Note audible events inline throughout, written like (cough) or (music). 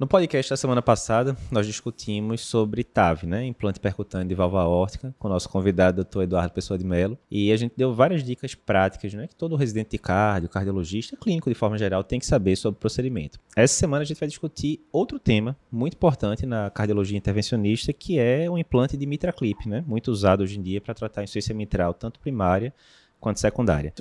No podcast da semana passada, nós discutimos sobre TAV, né? Implante percutâneo de válvula órtica, com o nosso convidado, Dr. Eduardo Pessoa de Mello. E a gente deu várias dicas práticas, né? Que todo residente de cardio, cardiologista, clínico de forma geral, tem que saber sobre o procedimento. Essa semana a gente vai discutir outro tema muito importante na cardiologia intervencionista, que é o implante de mitraclip, né? Muito usado hoje em dia para tratar insuficiência mitral, tanto primária quanto secundária.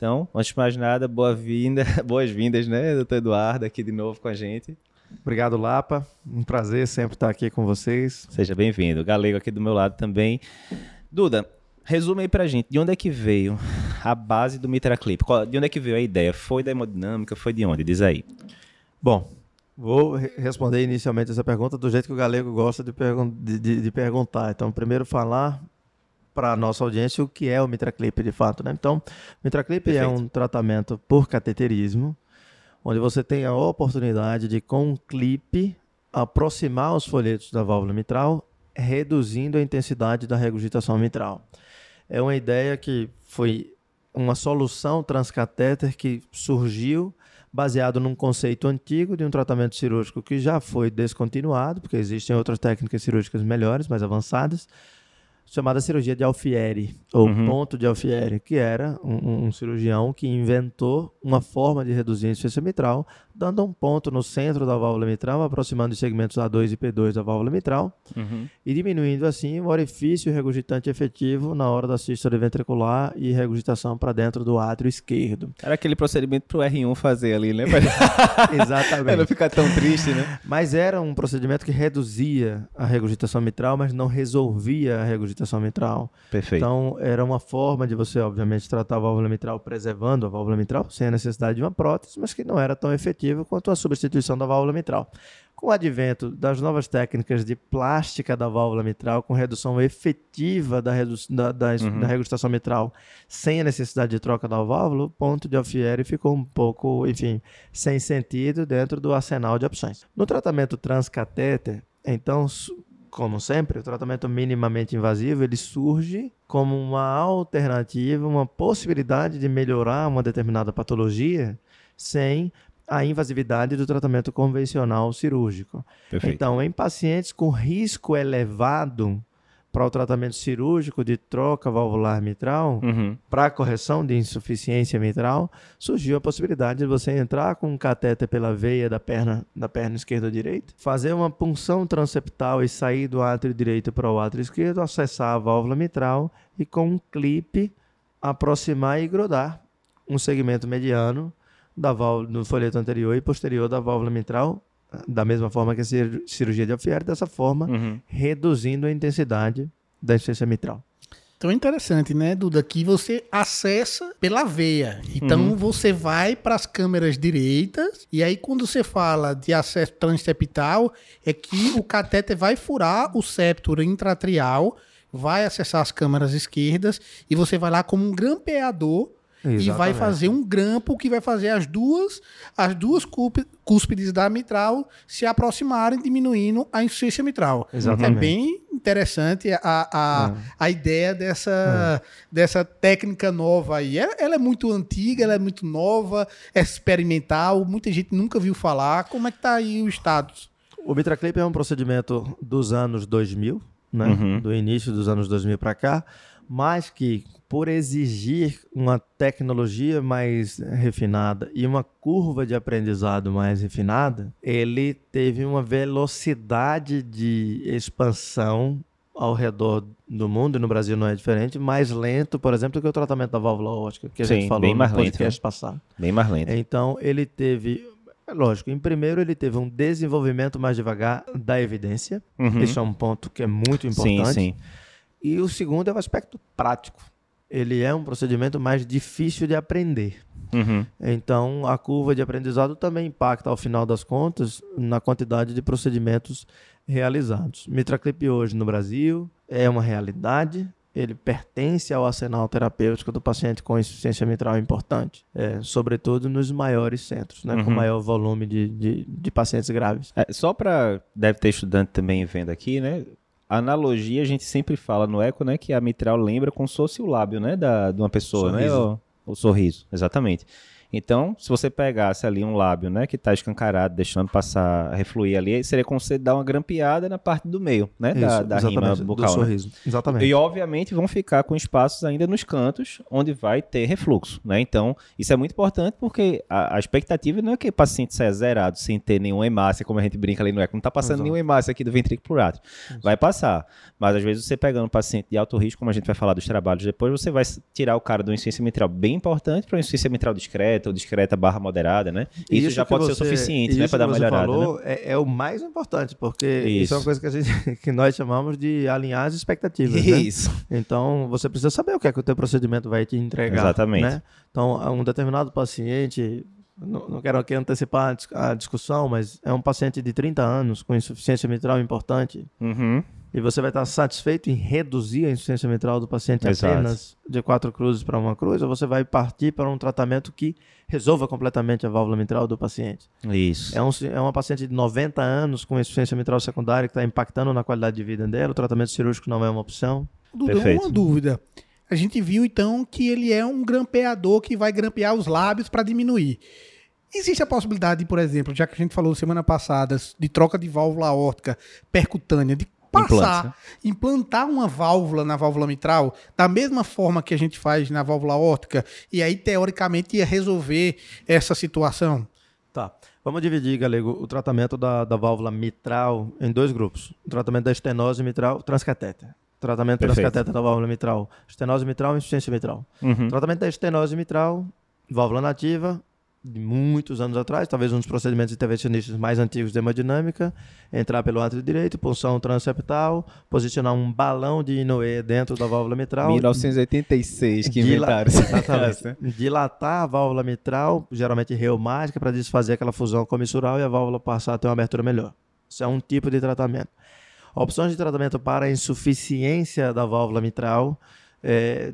Então, antes de mais nada, boa-vinda, (laughs) boas-vindas, né, doutor Eduardo, aqui de novo com a gente. Obrigado, Lapa. Um prazer sempre estar aqui com vocês. Seja bem-vindo. Galego aqui do meu lado também. Duda, resume aí pra gente, de onde é que veio a base do Mitraclip? De onde é que veio a ideia? Foi da hemodinâmica? Foi de onde? Diz aí. Bom, vou responder inicialmente essa pergunta do jeito que o Galego gosta de, pergun de, de, de perguntar. Então, primeiro falar para a nossa audiência o que é o Mitraclip de fato. Né? Então, Mitraclip é um tratamento por cateterismo, onde você tem a oportunidade de, com um clipe, aproximar os folhetos da válvula mitral, reduzindo a intensidade da regurgitação mitral. É uma ideia que foi uma solução transcatéter que surgiu baseado num conceito antigo de um tratamento cirúrgico que já foi descontinuado, porque existem outras técnicas cirúrgicas melhores, mais avançadas, chamada cirurgia de Alfieri, ou uhum. ponto de Alfieri, que era um, um, cirurgião que inventou uma forma de reduzir a insuficiência mitral, dando um ponto no centro da válvula mitral, aproximando os segmentos A2 e P2 da válvula mitral, uhum. e diminuindo assim o orifício regurgitante efetivo na hora da sístole ventricular e regurgitação para dentro do átrio esquerdo. Era aquele procedimento para o R1 fazer ali, né? (laughs) Exatamente. (laughs) Para não ficar tão triste, né? Mas era um procedimento que reduzia a regurgitação mitral, mas não resolvia a regurgitação mitral. Perfeito. Então, era uma forma de você, obviamente, tratar a válvula mitral preservando a válvula mitral, sem a necessidade de uma prótese, mas que não era tão quanto a substituição da válvula mitral. Com o advento das novas técnicas de plástica da válvula mitral, com redução efetiva da, redu da, da, uhum. da regurgitação mitral, sem a necessidade de troca da válvula, o ponto de Alfieri ficou um pouco, enfim, sem sentido dentro do arsenal de opções. No tratamento transcatéter, então, como sempre, o tratamento minimamente invasivo ele surge como uma alternativa, uma possibilidade de melhorar uma determinada patologia sem a invasividade do tratamento convencional cirúrgico. Perfeito. Então, em pacientes com risco elevado para o tratamento cirúrgico de troca valvular mitral, uhum. para correção de insuficiência mitral, surgiu a possibilidade de você entrar com um catéter pela veia da perna, da perna esquerda ou direita, fazer uma punção transeptal e sair do átrio direito para o átrio esquerdo, acessar a válvula mitral e com um clipe aproximar e grudar um segmento mediano da válvula, do folheto anterior e posterior da válvula mitral da mesma forma que a cirurgia de Alfieri, dessa forma, uhum. reduzindo a intensidade da insuficiência mitral. Então é interessante, né, Duda, que você acessa pela veia. Então uhum. você vai para as câmeras direitas e aí quando você fala de acesso transeptal é que o catéter vai furar o septo intratrial, vai acessar as câmeras esquerdas e você vai lá como um grampeador Exatamente. e vai fazer um grampo que vai fazer as duas as duas cúspides da mitral se aproximarem, diminuindo a insuficiência mitral. Exatamente. É bem interessante a, a, é. a ideia dessa, é. dessa técnica nova aí. Ela, ela, é muito antiga, ela é muito nova, é experimental, muita gente nunca viu falar. Como é que está aí o status? O Mitraclip é um procedimento dos anos 2000, né? Uhum. do início dos anos 2000 para cá, mas que por exigir uma tecnologia mais refinada e uma curva de aprendizado mais refinada, ele teve uma velocidade de expansão ao redor do mundo, e no Brasil não é diferente, mais lento, por exemplo, do que o tratamento da válvula ótica, que a Sim, gente falou bem mais no podcast lento, né? passado. Bem mais lento. Então, ele teve é lógico, em primeiro ele teve um desenvolvimento mais devagar da evidência. Uhum. Isso é um ponto que é muito importante. Sim, sim. E o segundo é o aspecto prático ele é um procedimento mais difícil de aprender. Uhum. Então, a curva de aprendizado também impacta, ao final das contas, na quantidade de procedimentos realizados. Mitraclip hoje no Brasil é uma realidade, ele pertence ao arsenal terapêutico do paciente com insuficiência mitral importante, é, sobretudo nos maiores centros, né, uhum. com maior volume de, de, de pacientes graves. É, só para, deve ter estudante também vendo aqui, né, analogia, a gente sempre fala no eco, né, que a mitral lembra como se fosse o lábio, né, da, de uma pessoa, né, sorriso. né, o, o sorriso, exatamente. Então, se você pegasse ali um lábio, né, que está escancarado, deixando passar, refluir ali, seria como você dar uma grampeada na parte do meio, né, Isso, da, da rima bucal, do né? sorriso. Exatamente. E obviamente vão ficar com espaços ainda nos cantos onde vai ter refluxo, né? Então, isso é muito importante porque a, a expectativa não é que o paciente saia zerado sem ter nenhuma hemácia, como a gente brinca ali no eco, não está passando Exato. nenhuma hemácia aqui do ventrículo por átrio. Vai passar, mas às vezes você pegando um paciente de alto risco, como a gente vai falar dos trabalhos depois, você vai tirar o cara uma insuficiência mitral bem importante para uma insuficiência mitral discreta ou discreta barra moderada, né? E Isso, já pode ser o você- suficiente, né, isso para dar que uma você melhorada, né? falou é, é o mais importante, porque isso. Isso. é uma coisa que, a gente, (laughs) que nós chamamos de alinhar as expectativas. né? Isso. Então, você precisa saber o que é que o teu procedimento vai te entregar. Exatamente. né? Então, um determinado paciente, não, não quero aqui antecipar a discussão, mas é um paciente de 30 anos com insuficiência mitral importante, Uhum. E você vai estar satisfeito em reduzir a insuficiência mitral do paciente Exato. apenas de quatro cruzes para uma cruz, ou você vai partir para um tratamento que resolva completamente a válvula mitral do paciente. Isso. É, um, é uma paciente de 90 anos com insuficiência mitral secundária que está impactando na qualidade de vida dela, o tratamento cirúrgico não é uma opção. Duda, Perfeito. uma dúvida. A gente viu então que ele é um grampeador que vai grampear os lábios para diminuir. Existe a possibilidade, por exemplo, já que a gente falou semana passada, de troca de válvula aórtica percutânea, de passar, né? implantar uma válvula na válvula mitral, da mesma forma que a gente faz na válvula aórtica, e aí teoricamente ia resolver essa situação? Tá. Vamos dividir, Galego, o tratamento da, da válvula mitral em dois grupos. O tratamento da estenose mitral transcatéter. Tratamento Perfeito. transcatéter da válvula mitral. Estenose mitral e insuficiência mitral. Uhum. Tratamento da estenose mitral, válvula nativa, de muitos anos atrás, talvez um dos procedimentos intervencionistas mais antigos de hemodinâmica, entrar pelo átrio direito, punção transeptal, posicionar um balão de Inoue dentro da válvula mitral. 1986 que inventaram Exatamente. negócio. Dilatar a válvula mitral, geralmente reumática, para desfazer aquela fusão comissural e a válvula passar a ter uma abertura melhor. Isso é um tipo de tratamento. Opções de tratamento para a insuficiência da válvula mitral, é,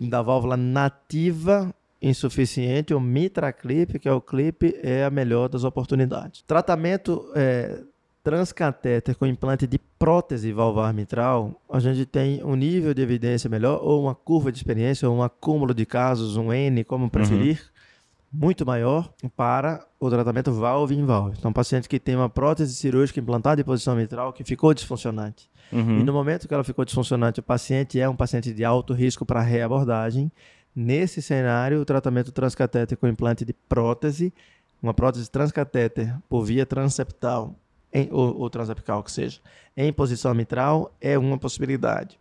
da válvula nativa insuficiente, o Mitra Clip, que é o clipe, é a melhor das oportunidades. Tratamento é, transcatéter com implante de prótese valvar mitral, a gente tem um nível de evidência melhor, ou uma curva de experiência, ou um acúmulo de casos, um N, como preferir, muito maior para o tratamento valve em valve. Então, paciente que tem uma prótese cirúrgica implantada em posição mitral que ficou disfuncionante. Uhum. E no momento que ela ficou disfuncionante, o paciente é um paciente de alto risco para reabordagem. Nesse cenário, o tratamento transcatéter com implante de prótese, uma prótese transcatéter por via transeptal, em, ou, ou que seja, em posição mitral, é uma possibilidade.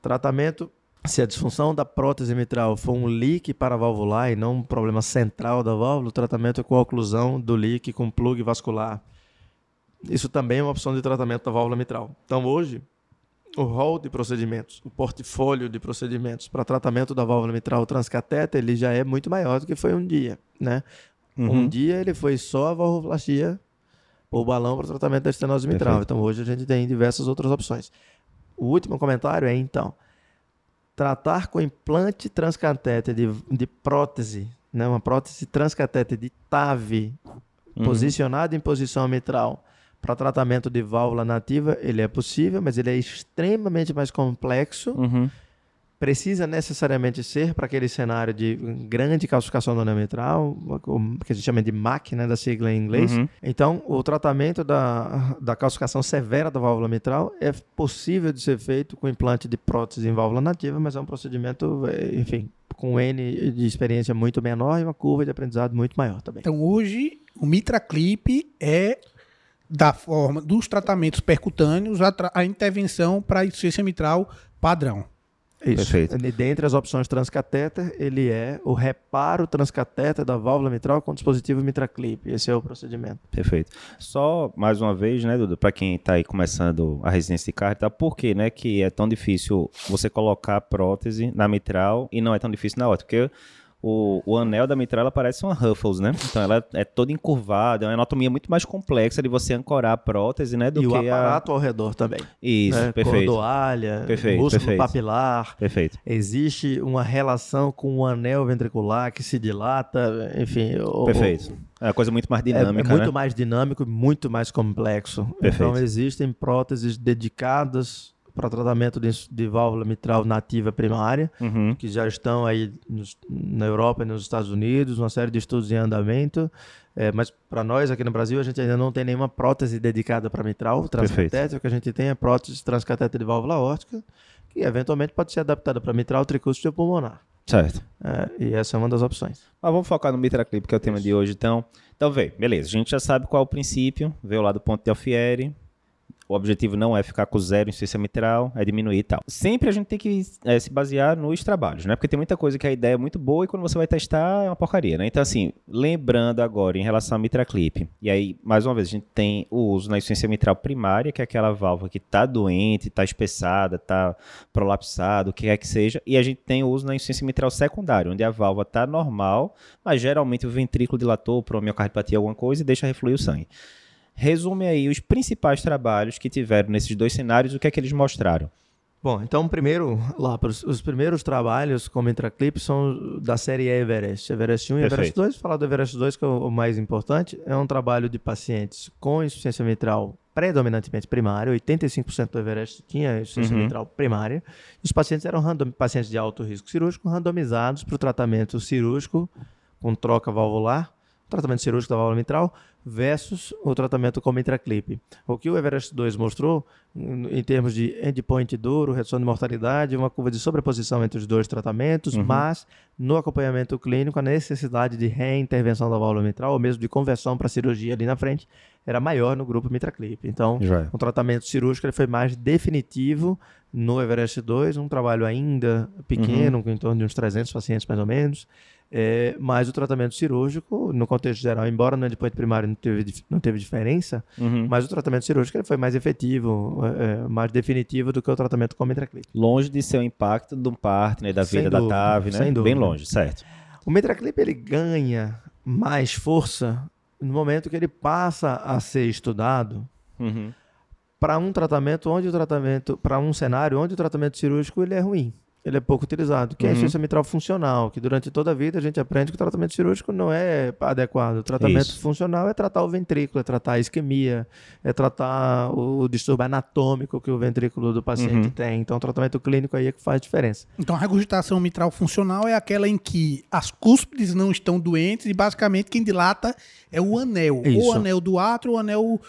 Tratamento, se a disfunção da prótese mitral for um leak paravalvular e não um problema central da válvula, o tratamento é com a oclusão do leak com plug vascular. Isso também é uma opção de tratamento da válvula mitral. Então, hoje, o rol de procedimentos, o portfólio de procedimentos para tratamento da válvula mitral transcatéter, ele já é muito maior do que foi um dia, né? Uhum. Um dia ele foi só a valvoplastia por balão para tratamento da estenose mitral. Perfeito. Então, hoje a gente tem diversas outras opções. O último comentário é, então, tratar com implante transcatéter de, de prótese, né? uma prótese transcatéter de TAV, Uhum. posicionado em posição mitral para tratamento de válvula nativa, ele é possível, mas ele é extremamente mais complexo. Uhum. Precisa necessariamente ser para aquele cenário de grande calcificação do anel mitral, o que a gente chama de MAC, né, da sigla em inglês. Uhum. Então, o tratamento da, da calcificação severa da válvula mitral é possível de ser feito com implante de prótese em válvula nativa, mas é um procedimento, eh, enfim, com N de experiência muito menor e uma curva de aprendizado muito maior também. Então hoje o Mitra Clip é da forma dos tratamentos percutâneos a, tra- a intervenção para a insuficiência mitral padrão. Isso. Perfeito. E Dentre as opções transcatéter, ele é o reparo transcatéter da válvula mitral com dispositivo MitraClip. Esse é o procedimento. Perfeito. Só mais uma vez, né, Dudu, para quem está aí começando a residência de carro, tá? por que, né, que é tão difícil você colocar a prótese na mitral e não é tão difícil na outra? Porque o, o anel da mitral ela parece uma Ruffles, né? Então ela é toda encurvada, é uma anatomia muito mais complexa de você ancorar a prótese, né, do e que o a... aparato ao redor também. Isso, né? perfeito. Cordoalha, Perfeito, músculo perfeito. papilar. Perfeito. Existe uma relação com o anel ventricular que se dilata, enfim. o- Perfeito. É uma coisa muito mais É, dinâmica, é muito né? mais dinâmico e muito mais complexo. Perfeito. Então existem próteses dedicadas para tratamento de, de, válvula mitral nativa primária, uhum. que já estão aí nos, na Europa e nos Estados Unidos, uma série de estudos em andamento. É, mas para nós aqui no Brasil, a gente ainda não tem nenhuma prótese dedicada para mitral transcatéter. O que a gente tem é prótese transcatéter de válvula órtica, que eventualmente pode ser adaptada para mitral, tricúspide pulmonar. Certo. É, e essa é uma das opções. Mas vamos focar no Mitraclip, que é o tema Isso. de hoje, então. Então, vê, beleza. A gente já sabe qual é o princípio, veio lá do ponto de Alfieri, o objetivo não é ficar com zero em ciência mitral, é diminuir e tal. Sempre a gente tem que é, se basear nos trabalhos, né? Porque tem muita coisa que a ideia é muito boa e quando você vai testar é uma porcaria, né? Então, assim, lembrando agora em relação à mitraclip, e aí, mais uma vez, a gente tem o uso na insuficiência mitral primária, que é aquela válvula que está doente, está espessada, está prolapsada, o que quer que seja, e a gente tem o uso na insuficiência mitral secundária, onde a válvula está normal, mas geralmente o ventrículo dilatou por uma miocardipatia alguma coisa e deixa refluir o sangue. Resume aí os principais trabalhos que tiveram nesses dois cenários, o que é que eles mostraram? Bom, então primeiro, lá, os primeiros trabalhos como Intraclip são da série Everest, Everest 1 e Everest 2. Falar do Everest 2, que é o mais importante, é um trabalho de pacientes com insuficiência mitral predominantemente primária, 85% do Everest tinha insuficiência uhum. mitral primária. Os pacientes eram random, pacientes de alto risco cirúrgico randomizados para o tratamento cirúrgico com troca valvular, tratamento cirúrgico da válvula mitral, versus o tratamento com mitraclip. O que o Everest 2 mostrou, em termos de endpoint duro, redução de mortalidade, uma curva de sobreposição entre os dois tratamentos, uhum. mas no acompanhamento clínico, a necessidade de reintervenção da válvula mitral, ou mesmo de conversão para cirurgia ali na frente, era maior no grupo mitraclip. Então, o tratamento cirúrgico ele foi mais definitivo no Everest 2, um trabalho ainda pequeno, uhum. em torno de uns 300 pacientes mais ou menos, é, mas o tratamento cirúrgico, no contexto geral, embora no endpoint primário não teve, não teve diferença, uhum. mas o tratamento cirúrgico ele foi mais efetivo, é, é mais definitivo do que o tratamento com mitraclip. Longe de ser o impacto um partner, da vida da TAV, né? Sem dúvida. Bem longe, certo. O mitraclip ele ganha mais força no momento que ele passa a ser estudado uhum. para um tratamento onde o tratamento, para um cenário onde o tratamento cirúrgico ele é ruim ele é pouco utilizado, que uhum. é a insuficiência mitral funcional, que durante toda a vida a gente aprende que o tratamento cirúrgico não é adequado. O tratamento Isso. funcional é tratar o ventrículo, é tratar a isquemia, é tratar o distúrbio anatômico que o ventrículo do paciente uhum. tem. Então, o tratamento clínico aí é que faz diferença. Então, a regurgitação mitral funcional é aquela em que as cúspides não estão doentes e basicamente quem dilata é o anel. Isso. Ou o anel do átrio, ou o anel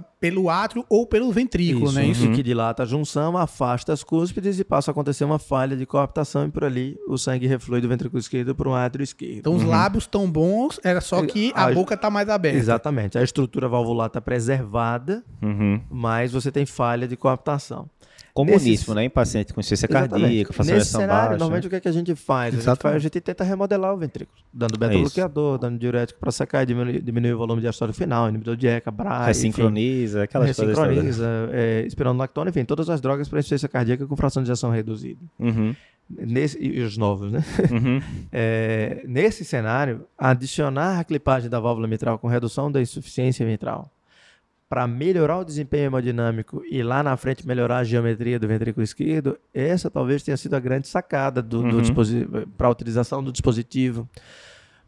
pelo átrio ou pelo ventrículo, isso, né? Isso uhum. que dilata a junção, afasta as cúspides e passa a acontecer uma falha de coaptação e por ali o sangue reflui do ventrículo esquerdo para o átrio esquerdo. Então uhum. os lábios estão bons, era só que a, a boca está mais aberta. Exatamente. A estrutura valvular está preservada, uhum. mas você tem falha de coaptação comuníssimo, Nesses... né? Em paciente com insuficiência cardíaca, fração baixa. Normalmente o que, é que a gente faz? A gente, faz? a gente, tenta remodelar o ventrículo, dando beta-bloqueador, é dando diurético para secar, diminuir, diminuir o volume de diastólico final, inibidor de ECA, BRA, Ressincroniza, aquelas Ressincroniza, coisas. Ressincroniza, é, espironolactona, enfim, todas as drogas para insuficiência cardíaca com fração de injeção reduzida. Uhum. Nesse, e os novos, né? Uhum. (laughs) É, nesse cenário, adicionar a clipagem da válvula mitral com redução da insuficiência mitral para melhorar o desempenho hemodinâmico e lá na frente melhorar a geometria do ventrículo esquerdo, essa talvez tenha sido a grande sacada do, uhum. do para a utilização do dispositivo.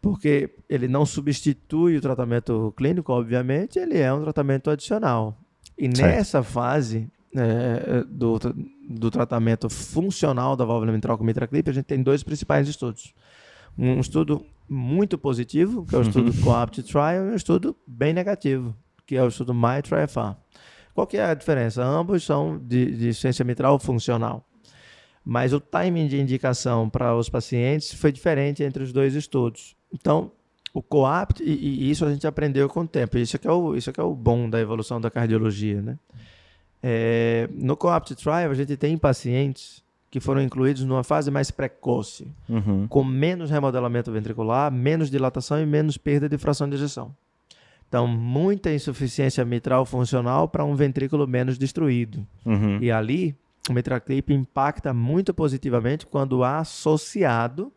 Porque ele não substitui o tratamento clínico, obviamente, ele é um tratamento adicional. E certo. nessa fase é, do, do tratamento funcional da válvula mitral com mitraclip, a gente tem dois principais estudos. Um estudo muito positivo, que é o estudo uhum. COAPT Trial, e um estudo bem negativo, que é o estudo MITRA-FA. Qual que é a diferença? Ambos são de, de ciência mitral funcional. Mas o timing de indicação para os pacientes foi diferente entre os dois estudos. Então, o COAPT, e, e, isso a gente aprendeu com o tempo, isso é, é o, isso é, que é o bom da evolução da cardiologia. Né? É, no COAPT Trial, a gente tem pacientes que foram incluídos numa fase mais precoce, uhum. com menos remodelamento ventricular, menos dilatação e menos perda de fração de ejeção. Então, muita insuficiência mitral funcional para um ventrículo menos destruído. Uhum. E ali, o mitraclip impacta muito positivamente quando associado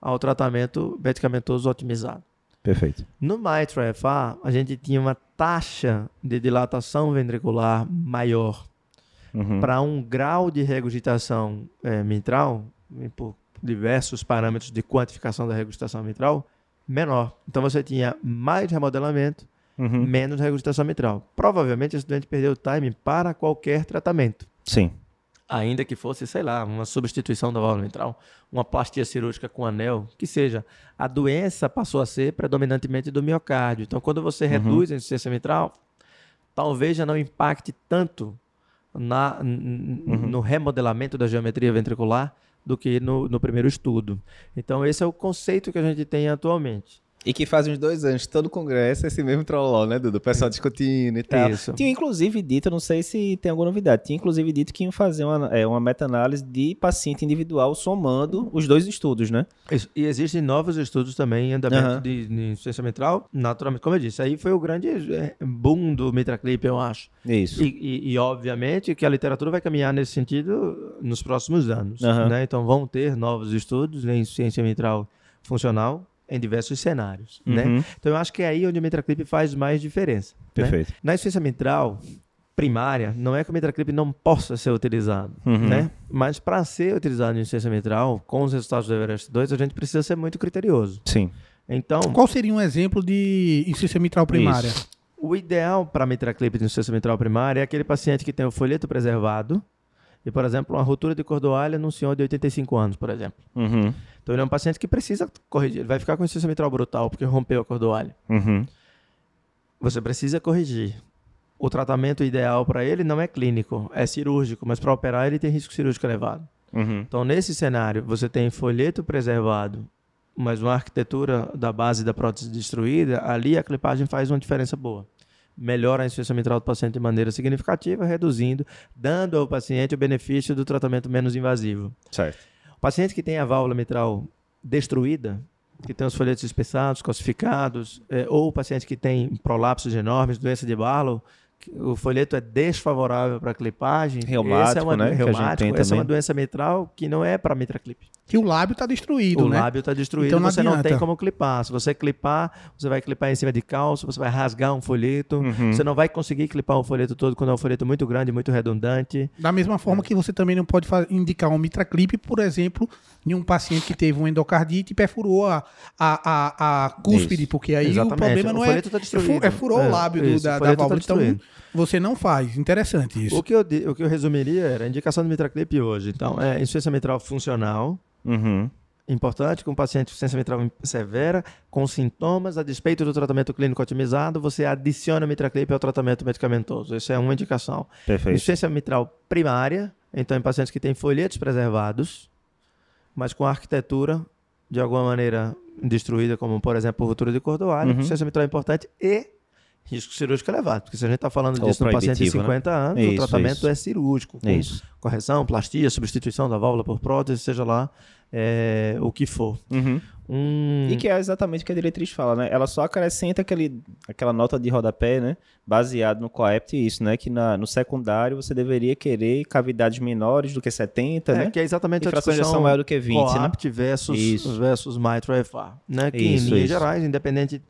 ao tratamento medicamentoso otimizado. Perfeito. No MITRA-FA, a gente tinha uma taxa de dilatação ventricular maior uhum. para um grau de regurgitação é, mitral, por diversos parâmetros de quantificação da regurgitação mitral, menor. Então você tinha mais remodelamento, uhum. menos regurgitação mitral. Provavelmente esse doente perdeu o time para qualquer tratamento. Sim. ainda que fosse, sei lá, uma substituição da válvula mitral, uma plastia cirúrgica com anel, que seja, a doença passou a ser predominantemente do miocárdio. Então, quando você uhum. reduz a insuficiência mitral, talvez já não impacte tanto na, uhum. no remodelamento da geometria ventricular do que no, no primeiro estudo. Então, esse é o conceito que a gente tem atualmente. E que faz uns dois anos, todo o congresso, esse mesmo trolló, né, Dudu? O pessoal discutindo e tal. Isso. Tinha inclusive dito, não sei se tem alguma novidade, tinha inclusive dito que iam fazer uma, é, uma meta-análise de paciente individual somando os dois estudos, né? Isso. E existem novos estudos também em andamento uhum. de, de insuficiência mitral, naturalmente, como eu disse, aí foi o grande é, boom do Mitraclip, eu acho. Isso. E, e, e, obviamente que a literatura vai caminhar nesse sentido nos próximos anos, uhum. né? Então vão ter novos estudos em insuficiência mitral funcional, em diversos cenários, né? uhum. né? Então eu acho que é aí onde o Mitraclip faz mais diferença. Né? Perfeito. Né? Na insuficiência mitral primária, não é que o Mitraclip não possa ser utilizado, uhum. né? Mas para ser utilizado em insuficiência mitral, com os resultados do Everest 2, a gente precisa ser muito criterioso. Sim. Então, qual seria um exemplo de insuficiência mitral primária? Isso. O ideal para Mitraclip de insuficiência mitral primária é aquele paciente que tem o folheto preservado, e, por exemplo, uma ruptura de cordoalha num senhor de 85 anos, por exemplo. Uhum. Então, ele é um paciente que precisa corrigir. Ele vai ficar com insuficiência mitral brutal porque rompeu a cordoalha. Uhum. Você precisa corrigir. O tratamento ideal para ele não é clínico, é cirúrgico, mas para operar ele tem risco cirúrgico elevado. Uhum. Então, nesse cenário, você tem folheto preservado, mas uma arquitetura da base da prótese destruída, ali a clipagem faz uma diferença boa melhora a insuficiência mitral do paciente de maneira significativa, reduzindo, dando ao paciente o benefício do tratamento menos invasivo. Certo. O paciente que tem a válvula mitral destruída, que tem os folhetos espessados, calcificados, é, ou o paciente que tem prolapsos enormes, doença de Barlow, o folheto é desfavorável para clipagem. Reumático, essa é uma, né? Reumático, essa é uma doença mitral que não é para mitraclip. Que o lábio está destruído, o né? O lábio está destruído, então não você adianta. não tem como clipar. Se você clipar, você vai clipar em cima de cálcio, você vai rasgar um folheto, uhum. você não vai conseguir clipar o folheto todo quando é um folheto muito grande, muito redundante. Da mesma forma que você também não pode indicar um mitraclip, por exemplo, em um paciente que teve um endocardite e perfurou a, a, a, a cúspide, isso. porque aí Exatamente. o problema não o é, tá é furou é, o lábio do, da, da válvula. Tá então, você não faz. Interessante isso. O que eu, o que eu resumiria era a indicação do mitraclip hoje. Então, é insuficiência mitral funcional, Uhum. Importante que um paciente com insuficiência mitral severa, com sintomas, a despeito do tratamento clínico otimizado, você adiciona o mitraclip ao tratamento medicamentoso. Isso é uma indicação. Perfeito. Insuficiência mitral primária, então em pacientes que têm folhetos preservados, mas com arquitetura de alguma maneira destruída, como por exemplo ruptura de cordoalho, uhum. insuficiência mitral importante e risco cirúrgico elevado. Porque se a gente está falando disso no paciente de 50 né? anos, isso, o tratamento isso. é cirúrgico. Com isso. Correção, plastia, substituição da válvula por prótese, seja lá é, o que for. Uhum. Um... E que é exatamente o que a diretriz fala, né? Ela só acrescenta aquele, aquela nota de rodapé, né? Baseado no COEPT, isso, né? Que na, no secundário você deveria querer cavidades menores do que 70, é, né? Que é exatamente e a discussão maior do que 20, COAPT né? versus, versus Mitral FA, né? Que isso, em linhas gerais, independente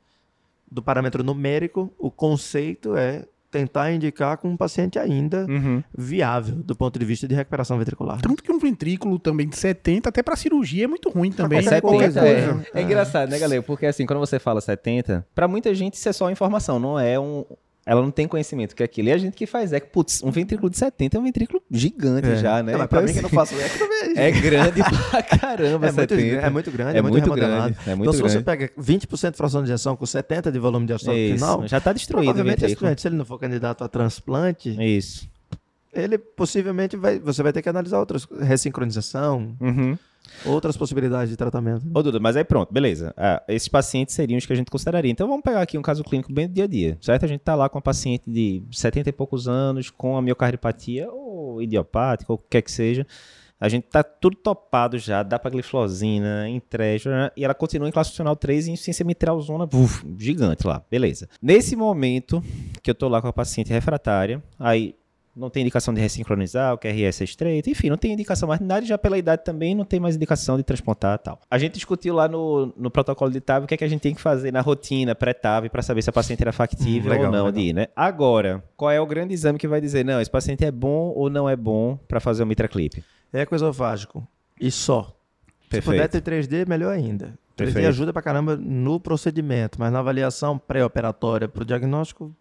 do parâmetro numérico, o conceito é tentar indicar com um paciente ainda uhum. viável do ponto de vista de recuperação ventricular. Tanto que um ventrículo também de 70, até para cirurgia, é muito ruim também. 70 é, é, é, engraçado, né, galera? Porque assim, quando você fala 70, para muita gente isso é só informação, não é um, ela não tem conhecimento que é aquilo. E a gente que faz eco, putz, um ventrículo de 70 é um ventrículo gigante é. já, né? Não, mas pra então, mim que não faço eco também. (laughs) É grande pra caramba, é 70. Muito, é muito grande, é, é muito, muito grande. É muito então, grande. se você pega 20% de fração de injeção com 70% de volume de ação no final, já tá destruído provavelmente o ventrículo. se ele não for candidato a transplante, Isso. ele possivelmente vai, você vai ter que analisar outras, ressincronização, uhum. Outras possibilidades de tratamento. Ô, Duda, mas aí pronto, beleza. Ah, esses pacientes seriam os que a gente consideraria. Então vamos pegar aqui um caso clínico bem do dia a dia, certo? A gente tá lá com uma paciente de 70 e poucos anos, com a miocardiopatia, ou idiopática, ou o que quer que seja. A gente tá tudo topado já, dá pra gliflosina, entrega, né? e ela continua em classe funcional 3 e insuficiência mitral zona uf, gigante lá, beleza. Nesse momento que eu tô lá com a paciente refratária, aí não tem indicação de ressincronizar, o QRS é estreito, enfim, não tem indicação mais nada, e já pela idade também não tem mais indicação de transplantar e tal. A gente discutiu lá no, no protocolo de TAV o que é que a gente tem que fazer na rotina pré-TAV para saber se a paciente era factível hum, legal, ou não legal. de ir, né? Agora, qual é o grande exame que vai dizer, não, esse paciente é bom ou não é bom para fazer o mitraclip? É ecosofágico e só. Perfeito. Se puder ter 3D, melhor ainda. 3D Perfeito. ajuda pra caramba no procedimento, mas na avaliação pré-operatória para o diagnóstico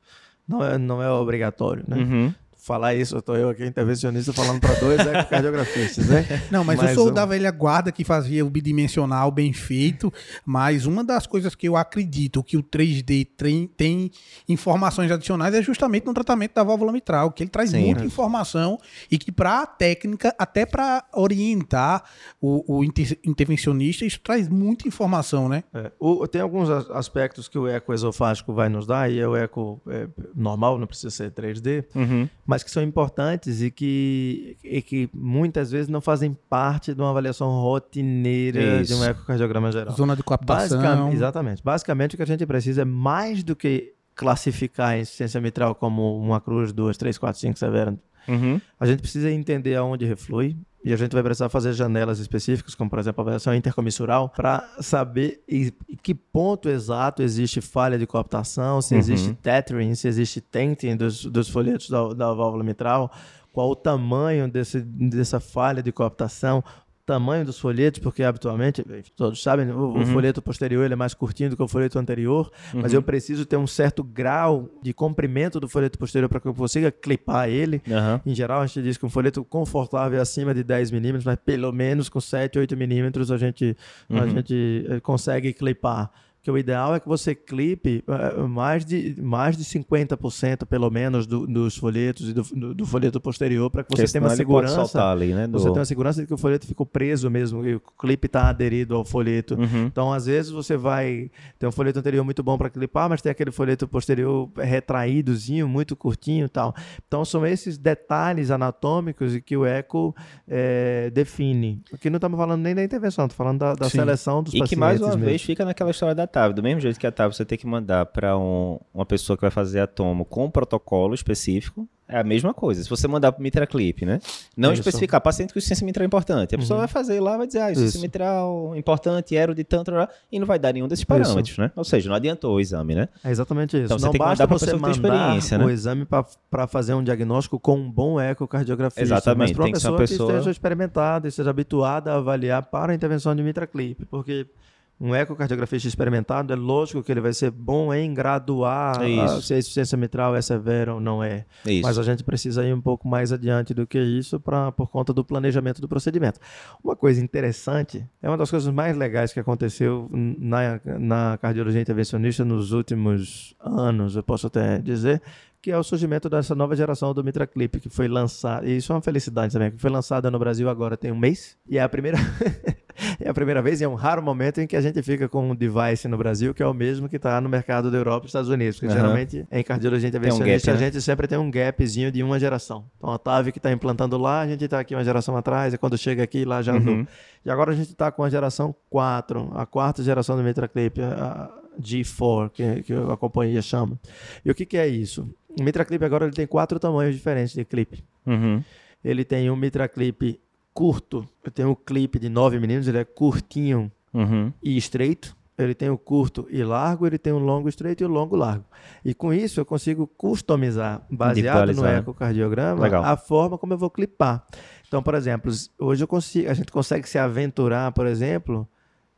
não é, não é obrigatório, né? Uhum falar isso, eu tô eu aqui, intervencionista, falando para dois ecocardiografistas, né? (laughs) Não, mas, Mas eu sou um- da velha guarda que fazia o bidimensional bem feito, mas uma das coisas que eu acredito que o 3D tem, tem informações adicionais é justamente no tratamento da válvula mitral, que ele traz Sim. muita informação e que para a técnica, até para orientar o, o inter- intervencionista, isso traz muita informação, né? É, o- tem alguns as- aspectos que o eco esofágico vai nos dar, e é o eco é, normal, não precisa ser 3D, Uhum. mas que são importantes e que, e que muitas vezes não fazem parte de uma avaliação rotineira de um Isso. ecocardiograma geral. Zona de captação. Exatamente. Basicamente, o que a gente precisa é mais do que classificar a insuficiência mitral como uma cruz, duas, três, quatro, cinco severa. Uhum. A gente precisa entender aonde reflui e a gente vai precisar fazer janelas específicas, como por exemplo a avaliação intercomissural, para saber em que ponto exato existe falha de cooptação, se Uhum. existe tethering, se existe tenting dos, dos folhetos da, da válvula mitral, qual o tamanho desse, dessa falha de cooptação, tamanho dos folhetos, porque habitualmente, todos sabem, o, o Uhum. folheto posterior é mais curtinho do que o folheto anterior, mas Uhum. eu preciso ter um certo grau de comprimento do folheto posterior para que eu consiga clipar ele. Aham. Em geral, a gente diz que um folheto confortável é acima de 10 milímetros, mas pelo menos com 7, 8 milímetros a gente, a Uhum. gente eh, consegue clipar. Porque o ideal é que você clipe eh, mais de, mais de 50% pelo menos do- dos folhetos e do, do- do folheto posterior para que Porque você tenha uma segurança. ali, né? do- Você tem uma segurança de que o folheto ficou preso mesmo, e o clipe está aderido ao folheto. Uhum. Então, às vezes, você vai ter um folheto anterior muito bom para clipar, mas tem aquele folheto posterior retraídozinho, muito curtinho e tal. Então, são esses detalhes anatômicos e que o eco eh, define. Aqui não estamos falando nem da intervenção, estamos falando da, da seleção dos E pacientes. que mais uma mesmo. vez fica naquela história da TAV. Do mesmo jeito que a TAV você tem que mandar para uma pessoa que vai fazer a tomo com um protocolo específico, é a mesma coisa. Se você mandar para Mitra Clip, né? Não Isso. especificar paciente com insuficiência mitral importante. A pessoa Uhum. vai fazer lá, vai dizer, ah, insuficiência Isso. mitral importante, aero de tanto, e não vai dar nenhum desses parâmetros, né? Ou seja, não adiantou o exame, né? É exatamente isso. Então, você não tem que mandar pra você mandar experiência, né? o exame para fazer um diagnóstico com um bom ecocardiografista. Exatamente, Mas para uma tem que uma pessoa- que esteja experimentada, esteja habituada a avaliar para a intervenção de mitraclip. Porque um ecocardiografista experimentado, é lógico que ele vai ser bom em graduar É a- se a insuficiência mitral é severa ou não é. É. Mas a gente precisa ir um pouco mais adiante do que isso pra, por conta do planejamento do procedimento. Uma coisa interessante, é uma das coisas mais legais que aconteceu na, na cardiologia intervencionista nos últimos anos, eu posso até dizer, que é o surgimento dessa nova geração do MitraClip, que foi lançada, e isso é uma felicidade também, que foi lançada no Brasil agora tem um mês, e é a primeira... (laughs) (laughs) É a primeira vez e é um raro momento em que a gente fica com um device no Brasil que é o mesmo que está no mercado da Europa e Estados Unidos. Porque Aham. geralmente em cardiologia gap, intervencionista né? a gente sempre tem um gapzinho de uma geração. Então a TAV que está implantando lá, a gente está aqui uma geração atrás, e quando chega aqui lá já andou. Uhum. E agora a gente está com a geração 4, a quarta geração do MitraClip, a G4, que, que a companhia chama. E o que, que é isso? O MitraClip agora ele tem quatro tamanhos diferentes de clipe. Uhum. Ele tem um MitraClip curto, eu tenho um clipe de 9 mm, ele é curtinho Uhum. e estreito. Ele tem o curto e largo, ele tem o longo estreito e o longo largo. E com isso eu consigo customizar, baseado no ecocardiograma, Legal. a forma como eu vou clipar. Então, por exemplo, hoje eu consigo, a gente consegue se aventurar, por exemplo,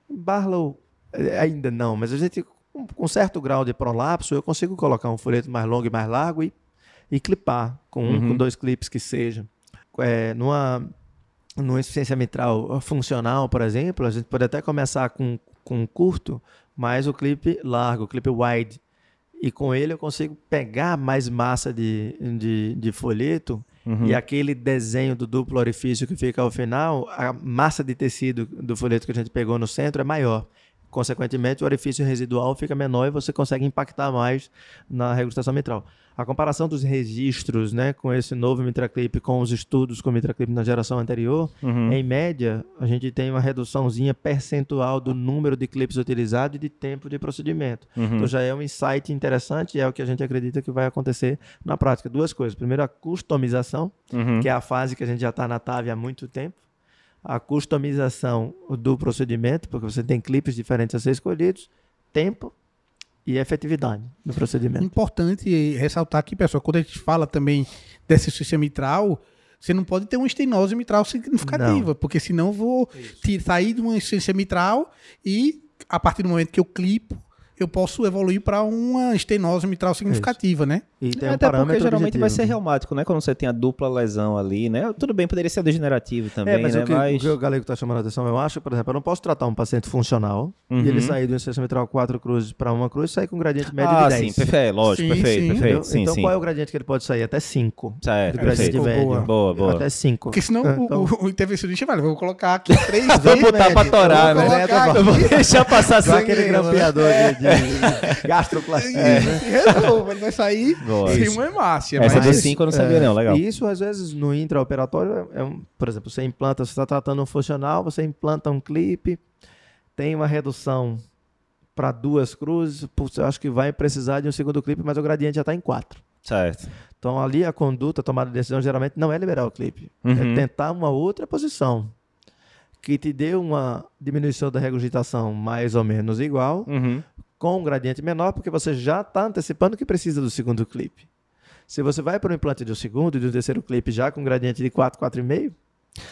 em Barlow, eh, ainda não, mas a gente com com certo grau de prolapso, eu consigo colocar um folheto mais longo e mais largo e, e clipar com um, Uhum. com dois clipes que seja. É, numa numa insuficiência mitral funcional, por exemplo, a gente pode até começar com, com um curto, mas o clipe largo, o clipe wide. E com ele eu consigo pegar mais massa de, de, de folheto Uhum. e aquele desenho do duplo orifício que fica ao final, a massa de tecido do folheto que a gente pegou no centro é maior. Consequentemente, o orifício residual fica menor e você consegue impactar mais na regurgitação mitral. A comparação dos registros né, com esse novo MitraClip com os estudos com o MitraClip na geração anterior, Uhum. em média, a gente tem uma reduçãozinha percentual do número de clipes utilizados e de tempo de procedimento. Uhum. Então já é um insight interessante e é o que a gente acredita que vai acontecer na prática. Duas coisas. Primeiro, a customização, Uhum. que é a fase que a gente já está na TAV há muito tempo. A customização do procedimento, porque você tem clipes diferentes a ser escolhidos, tempo e efetividade do procedimento. Importante ressaltar aqui, pessoal, quando a gente fala também dessa insuficiência mitral, você não pode ter uma estenose mitral significativa, porque senão eu vou sair de uma insuficiência mitral e, a partir do momento que eu clipo, eu posso evoluir para uma estenose mitral significativa, né? E tem um Até porque geralmente vai ser objetivo. reumático, né? Quando você tem a dupla lesão ali, né? Tudo bem, poderia ser degenerativo também, É, mas né? o, que, mas... o que o Galego está chamando a atenção, eu acho, por exemplo, eu não posso tratar um paciente funcional Uhum. e ele sair do inserção mitral 4 cruzes para uma cruz e sair com um gradiente médio ah, de 10. sim, perfeito, lógico, Sim, perfeito, sim. perfeito. Sim, então sim. qual é o gradiente que ele pode sair? Até 5. Certo, Do gradiente perfeito. médio. Boa. Boa, boa. Até 5. Porque senão o, Então- o, o intervencionista vai, vou colocar aqui três (laughs) Vou vezes botar pra médio. torar, né? vou aqui. (laughs) deixar passar sangue. aquele né? grampeador de (laughs) gastroplastia. É, se (laughs) resolva, ele vai sair Boa. sem uma hemácia. Essa mas- do 5 eu não sabia, não. Legal. E isso, às vezes, no intraoperatório, é um, por exemplo, você implanta, você está tratando um funcional, você implanta um clipe, tem uma redução para duas cruzes, putz, eu acho que vai precisar de um segundo clipe, mas o gradiente já está em quatro. Certo. Então, ali a conduta, a tomada de decisão, geralmente não é liberar o clipe, Uhum. é tentar uma outra posição que te dê uma diminuição da regurgitação mais ou menos igual, Uhum. Com um gradiente menor, porque você já está antecipando que precisa do segundo clipe. Se você vai para o implante do segundo e do terceiro clipe já com um gradiente de 4, 4,5,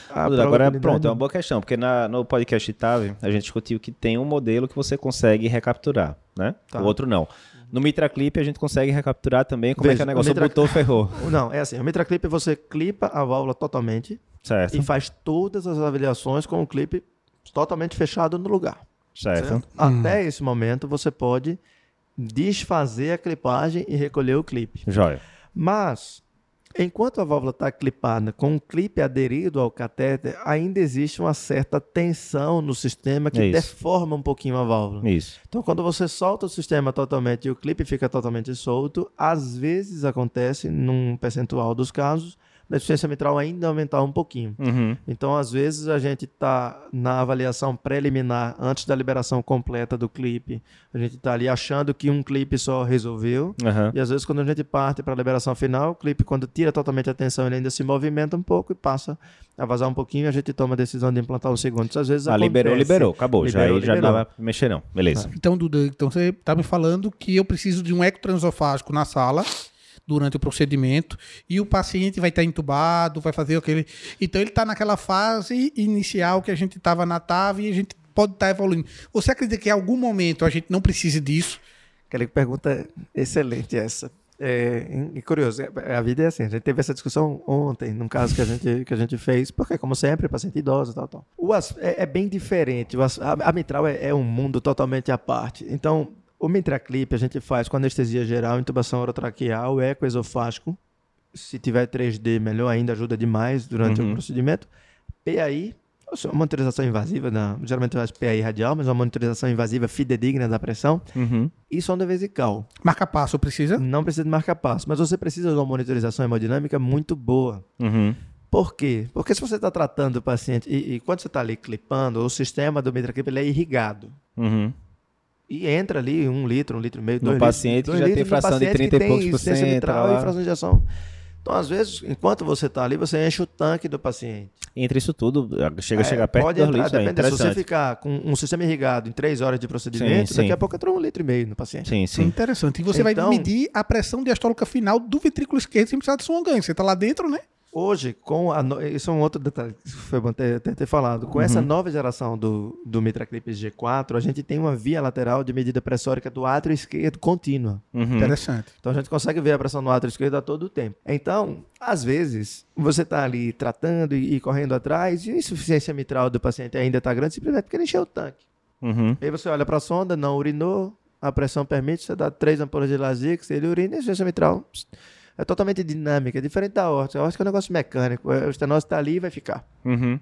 a Duda, Agora, pronto, é uma boa questão, porque na- no podcast TAV a gente discutiu que tem um modelo que você consegue recapturar, né? Tá. O outro não. No Mitra Clip a gente consegue recapturar também como é Veja, que é o negócio. o Mitra- Botou, ferrou. (laughs) Não, é assim, o Mitra Clip você clipa a válvula totalmente Certo, e faz todas as avaliações com o clipe totalmente fechado no lugar. Certo. certo? Até esse momento você pode desfazer a clipagem e recolher o clipe. Joia. Mas, enquanto a válvula está clipada com o clipe aderido ao catéter, ainda existe uma certa tensão no sistema que É isso. deforma um pouquinho a válvula. Isso. Então, quando você solta o sistema totalmente e o clipe fica totalmente solto, às vezes acontece, num percentual dos casos, da insuficiência mitral ainda aumentar um pouquinho. Uhum. Então, às vezes, a gente está na avaliação preliminar, antes da liberação completa do clipe, a gente está ali achando que um clipe só resolveu, Aham. e às vezes, quando a gente parte para a liberação final, o clipe, quando tira totalmente a tensão, ele ainda se movimenta um pouco e passa a vazar um pouquinho e a gente toma a decisão de implantar o segundo. Isso às vezes Ah, liberou, acontece. liberou. Acabou. já Liberou, aí já não liberou. dá pra mexer, não. Beleza. Então, Duda, então você está me falando que eu preciso de um ecotransofágico na sala durante o procedimento e o paciente vai estar entubado, vai fazer aquele. Então ele está naquela fase inicial que a gente estava na TAV e a gente pode estar evoluindo. Você acredita que em algum momento a gente não precise disso? Aquela pergunta excelente essa. É, e curioso, é- a vida é assim, a gente teve essa discussão ontem, num caso que a gente, que a gente fez, porque, como sempre, paciente idoso e tal, tal. O é, é bem diferente, o a, a mitral é, é um mundo totalmente à parte. Então, o mitraclip a gente faz com anestesia geral, intubação orotraqueal, ecoesofágico. Se tiver 3D, melhor ainda, ajuda demais durante Uhum. o procedimento. PAI, ou seja, uma monitorização invasiva, da, geralmente faz PAI radial, mas uma monitorização invasiva fidedigna da pressão Uhum. e sonda vesical. Marca passo precisa? Não precisa de marca passo, mas você precisa de uma monitorização hemodinâmica muito boa. Uhum. Por quê? Porque se você está tratando o paciente e, e quando você está ali clipando, o sistema do mitraclip ele é irrigado. Uhum. E entra ali um litro, um litro e meio, No dois paciente litros, que dois já tem litros no fração de paciente 30 e poucos tem por cento, mitral lá. e fração de injeção. Então, às vezes, enquanto você está ali, você enche o tanque do paciente. Entre isso tudo, chega a É, chegar perto pode dos entrar, litros, é depende, se você ficar com um sistema irrigado em três horas de procedimento, Sim, daqui sim. a pouco entra um litro e meio no paciente. Sim, sim. Interessante. E você Então- vai medir a pressão diastólica final do ventrículo esquerdo sem precisar de som ganho. Você está lá dentro, né? Hoje, com a no... isso é um outro detalhe que foi bom ter, ter, ter falado. Com essa nova geração do, do Mitraclip G4, a gente tem uma via lateral de medida pressórica do átrio esquerdo contínua. Uhum. Interessante. Então a gente consegue ver a pressão no átrio esquerdo a todo o tempo. Então, às vezes, você está ali tratando e, e correndo atrás e a insuficiência mitral do paciente ainda está grande, simplesmente porque ele encheu o tanque. Uhum. Aí você olha para a sonda, não urinou, a pressão permite, você dá três ampolas de Lasix, ele urina e a insuficiência mitral pss, é totalmente dinâmica, é diferente da horta. A horta é um negócio mecânico, é, o estenose está ali e vai ficar. Uhum.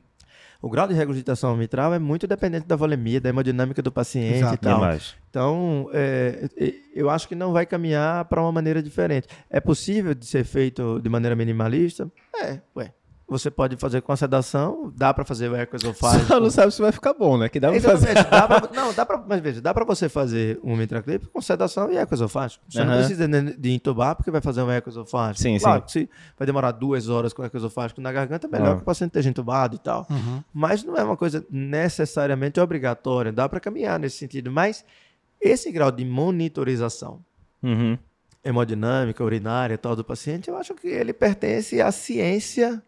O grau de regurgitação mitral é muito dependente da volemia, da hemodinâmica do paciente Exato. e tal. Demais. Então, é, eu acho que não vai caminhar para uma maneira diferente. É possível de ser feito de maneira minimalista? É, ué. Você pode fazer com a sedação, dá para fazer o ecoesofágico. (laughs) Só não sabe se vai ficar bom, né? Que dá pra fazer. Exatamente. Dá pra, (laughs) não, dá pra, mas veja, dá para você fazer um mitraclip com sedação e ecoesofágico. Você não Aham. precisa de, entubar porque vai fazer um ecoesofágico. Sim, claro, sim. se vai demorar duas horas com ecoesofágico na garganta, é melhor Ah. que o paciente esteja entubado e tal. Uhum. Mas não é uma coisa necessariamente obrigatória. Dá para caminhar nesse sentido. Mas esse grau de monitorização Uhum. hemodinâmica, urinária e tal do paciente, eu acho que ele pertence à ciência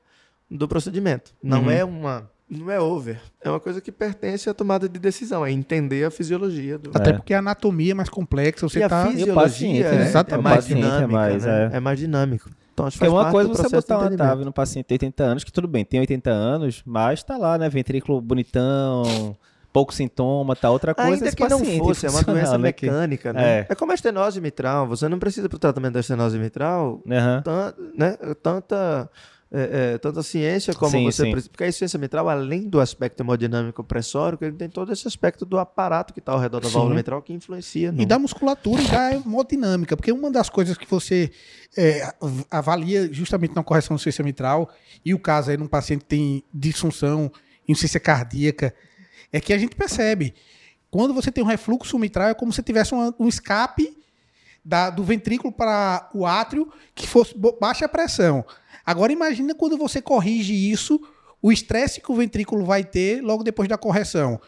do procedimento. Não Uhum. é uma Não é over. É uma coisa que pertence à tomada de decisão, é entender a fisiologia do. Até É. porque a anatomia é mais complexa, você e a tá. fisiologia né? é, é Exatamente. mais é dinâmica, mais, né? é. é mais dinâmico. Então, acho que faz uma parte coisa do é você botar uma. TAV no paciente de 80 anos, que tudo bem, tem 80 anos, mas tá lá, né? Ventrículo bonitão, pouco sintoma, tá. Outra coisa Ainda é que não paciente fosse, é uma doença né, que- mecânica, né? É. É. como a estenose mitral. Você não precisa para o tratamento da estenose mitral Aham. tan- né, tanta, é, é, tanta ciência como Sim, você sim. precisa. Porque a insuficiência mitral, além do aspecto hemodinâmico pressórico, ele tem todo esse aspecto do aparato que está ao redor da Sim. válvula mitral que influencia. No... E da musculatura e da hemodinâmica, porque uma das coisas que você é, av- avalia justamente na correção de insuficiência mitral, e o caso aí num paciente que tem disfunção, insuficiência cardíaca, é que a gente percebe, quando você tem um refluxo mitral, é como se tivesse uma- um escape da- do ventrículo para o átrio que fosse baixa pressão. Agora imagina quando você corrige isso, o estresse que o ventrículo vai ter logo depois da correção.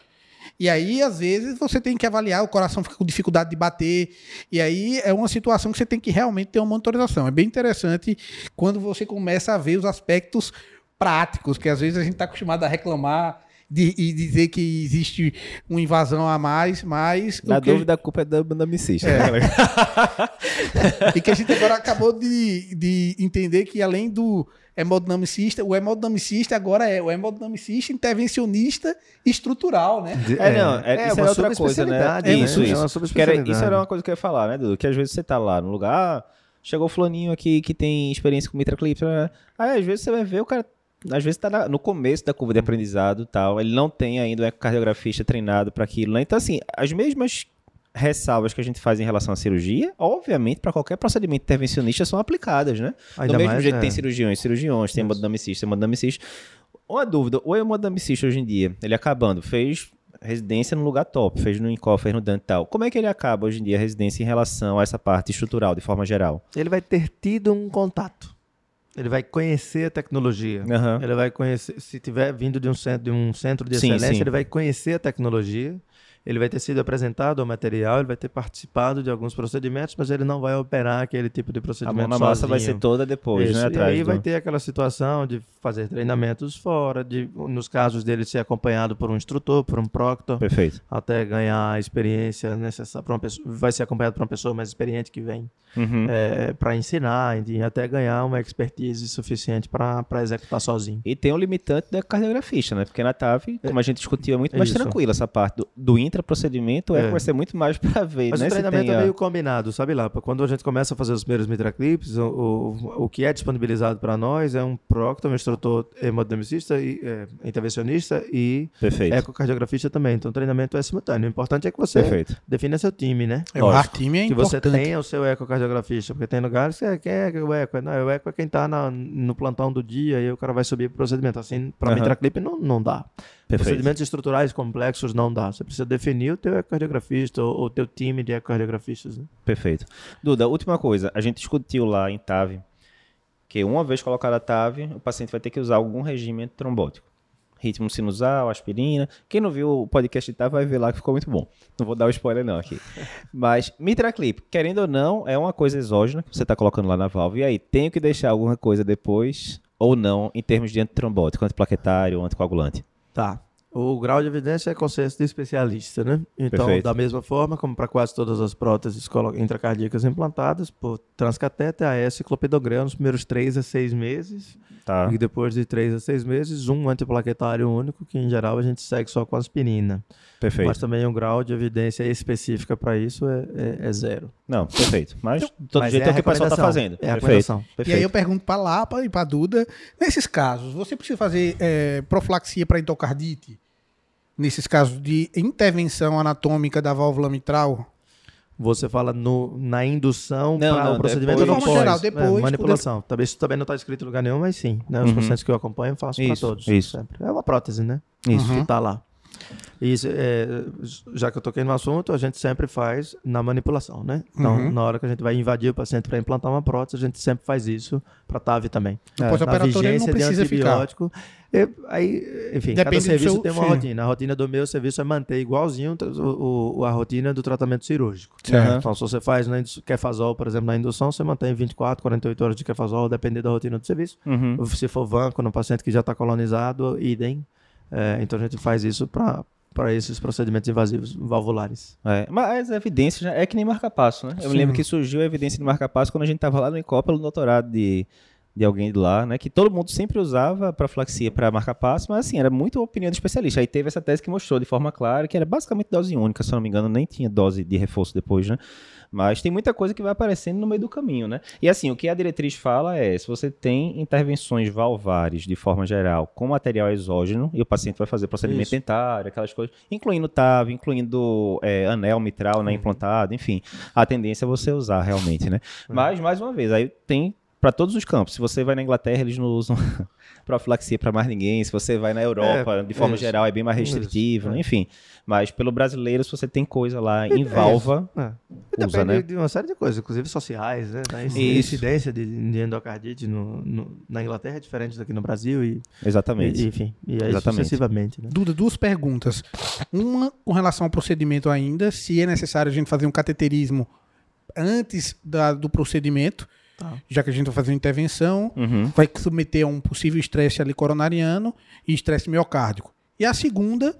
E aí, às vezes, você tem que avaliar, o coração fica com dificuldade de bater. E aí é uma situação que você tem que realmente ter uma monitorização. É bem interessante quando você começa a ver os aspectos práticos, que às vezes a gente está acostumado a reclamar de- e dizer que existe uma invasão a mais, mas. Na o que- dúvida, a culpa é da bandamicista. É. né? (laughs) (laughs) E que a gente agora acabou de, de entender que além do hemodinamicista, o hemodinamicista agora é o hemodinamicista intervencionista estrutural, né? É, não, é, isso uma era outra coisa, né? Isso, É isso. uma Que era- subespecialidade. isso era uma coisa que eu ia falar, né, Dudu? Que às vezes você tá lá no lugar, ah, chegou o fulaninho aqui que tem experiência com mitraclipse, né? aí às vezes você vai ver o cara, às vezes tá na- no começo da curva de aprendizado e tal, ele não tem ainda um ecocardiografista treinado para aquilo, né? Então, assim, as mesmas ressalvas que a gente faz em relação à cirurgia, obviamente, para qualquer procedimento intervencionista são aplicadas, né? Ainda Do mesmo mais, jeito é. tem cirurgiões, cirurgiões, tem hemodinamicista, hemodinamicista. Uma dúvida, o hemodinamicista hoje em dia, ele acabando, fez residência num lugar top, fez no INCOL, fez no Dental. Como é que ele acaba hoje em dia a residência em relação a essa parte estrutural, de forma geral? Ele vai ter tido um contato. Ele vai conhecer a tecnologia. Aham. Ele vai conhecer, se tiver vindo de um centro de, um centro de Sim, excelência, sim. ele vai conhecer a tecnologia. Ele vai ter sido apresentado ao material, ele vai ter participado de alguns procedimentos, mas ele não vai operar aquele tipo de A procedimento mão na massa vai ser toda depois, Isso, né? E Atrás aí do- vai ter aquela situação de fazer treinamentos fora, de, nos casos dele ser acompanhado por um instrutor, por um proctor, Perfeito. até ganhar a experiência necessária para uma pessoa. Vai ser acompanhado por uma pessoa mais experiente que vem Uhum. para ensinar e até ganhar uma expertise suficiente para executar sozinho. E tem o limitante da cardiografista, né? Porque na TAV, como a gente discutiu, é muito mais Isso. tranquila essa parte do, do intraprocedimento, é. É. que vai ser muito mais (laughs) para ver, Mas né? o treinamento tem é a- meio combinado, sabe lá? Quando a gente começa a fazer os primeiros mitraclips, o, o, o que é disponibilizado para nós é um proctor, um instrutor hemodinamicista, e, é, intervencionista e Perfeito. ecocardiografista também. Então o treinamento é simultâneo. O importante é que você Perfeito. defina seu time, né? É, o time é que você tenha o seu ecocardiografista, porque tem lugares que é, quem é o eco? Não, o eco é quem está no plantão do dia e o cara vai subir pro procedimento. Assim, para Aham. mitraclip não, não dá. Perfeito. Procedimentos estruturais complexos não dá. Você precisa definir o teu ecocardiografista ou o teu time de ecocardiografistas. Né? Perfeito. Duda, última coisa. A gente discutiu lá em TAV que uma vez colocada a TAV, o paciente vai ter que usar algum regime trombótico. Ritmo sinusal, aspirina. Quem não viu o podcast de TAV vai ver lá que ficou muito bom. Não vou dar o spoiler não aqui. (laughs) Mas mitraclip, querendo ou não, é uma coisa exógena que você está colocando lá na válvula. E aí, tenho que deixar alguma coisa depois ou não em termos de antitrombótico, antiplaquetário, anticoagulante? Tá. O grau de evidência é consenso de especialista, né? Então, Perfeito. da mesma forma, como para quase todas as próteses colo- intracardíacas implantadas, por transcateter, AS e clopidogrel nos primeiros 3 a 6 meses. Tá. E depois de 3 a 6 meses, um antiplaquetário único, que em geral a gente segue só com aspirina. Perfeito. Mas também um grau de evidência específica para isso é, é- é zero. Não, perfeito. Mas de todo Mas jeito é, é o que o pessoal está fazendo. É a perfeito. recomendação. E perfeito. aí eu pergunto para Lapa e para Duda, nesses casos, você precisa fazer é, profilaxia para endocardite? Nesses casos de intervenção anatômica da válvula mitral? Você fala no, na indução para o procedimento depois- ou no pós? geral, depois, É, manipulação. Também isso também não está escrito em lugar nenhum, mas sim. Né? Os Uhum. pacientes que eu acompanho eu faço para todos. isso. Sempre. É uma prótese, né? Isso. Que está lá. Isso, é, já que eu toquei no assunto, a gente sempre faz na manipulação, né? Então, Uhum. na hora que a gente vai invadir o paciente para implantar uma prótese, a gente sempre faz isso para TAV também. No Na pós-operatório ele não vigência de precisa ficar. E, aí, enfim, cada Depende do serviço seu- tem uma sim. rotina. A rotina do meu serviço é manter igualzinho o, o- a rotina do tratamento cirúrgico. Certo. Então, se você faz na kefazol, por exemplo, na indução, você mantém 24, 48 horas de kefazol, dependendo da rotina do serviço. Uhum. Se for vanco no paciente que já está colonizado, idem. É, então a gente faz isso para para esses procedimentos invasivos valvulares. É, mas a evidência já é que nem marca-passo, né? Eu me lembro que surgiu a evidência de marca-passo quando a gente estava lá no INCOP pelo doutorado de, de alguém de lá, né? Que todo mundo sempre usava profilaxia para marca-passo, mas assim, era muito opinião de especialista. Aí teve essa tese que mostrou de forma clara que era basicamente dose única, se eu não me engano, nem tinha dose de reforço depois, né? Mas tem muita coisa que vai aparecendo no meio do caminho, né? E assim, o que a diretriz fala é, se você tem intervenções valvares de forma geral com material exógeno e o paciente vai fazer procedimento Isso. dentário, aquelas coisas, incluindo TAV, incluindo é, anel mitral, né, implantado, enfim, a tendência é você usar realmente, né? Mas, mais uma vez, aí tem para todos os campos. Se você vai na Inglaterra, eles não usam (laughs) profilaxia para mais ninguém. Se você vai na Europa, É, de forma isso. geral, é bem mais restritivo, é. enfim. Mas pelo brasileiro, se você tem coisa lá em valva, É. E Usa, Depende né? de uma série de coisas, inclusive sociais, né? Inc- Isso. incidência de, de endocardite no, no- na Inglaterra é diferente daqui no Brasil e, exatamente. e- enfim, e aí Exatamente. sucessivamente, né? Duda, duas perguntas. Uma com relação ao procedimento ainda, se é necessário a gente fazer um cateterismo antes da- do procedimento, Tá. já que a gente vai fazer uma intervenção, Uhum. vai submeter a um possível estresse ali coronariano e estresse miocárdico. E a segunda